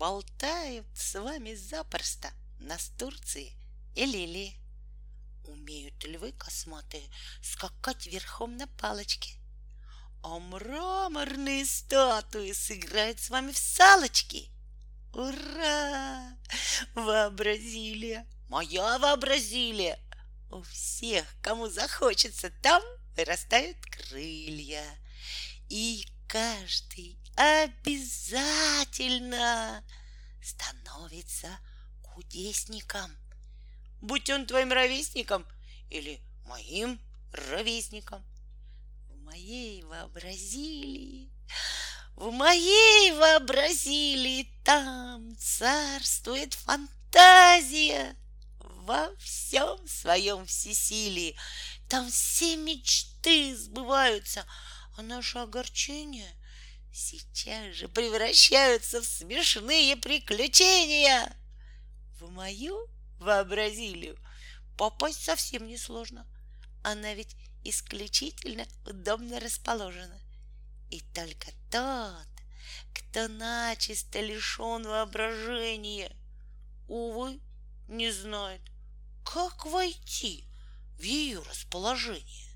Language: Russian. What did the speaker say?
болтают с вами запросто нас Турции и Лилии. Умеют львы косматые скакать верхом на палочке, а мраморные статуи сыграют с вами в салочки. Ура! Вообразили! Моя вообразили! У всех, кому захочется, там вырастают крылья. И каждый обязательно становится кудесником. Будь он твоим ровесником или моим ровесником. В моей вообразили, в моей вообразили там царствует фантазия во всем своем всесилии. Там все мечты сбываются, а наше огорчение сейчас же превращаются в смешные приключения. В мою вообразилию попасть совсем несложно. Она ведь исключительно удобно расположена. И только тот, кто начисто лишен воображения, увы, не знает, как войти в ее расположение.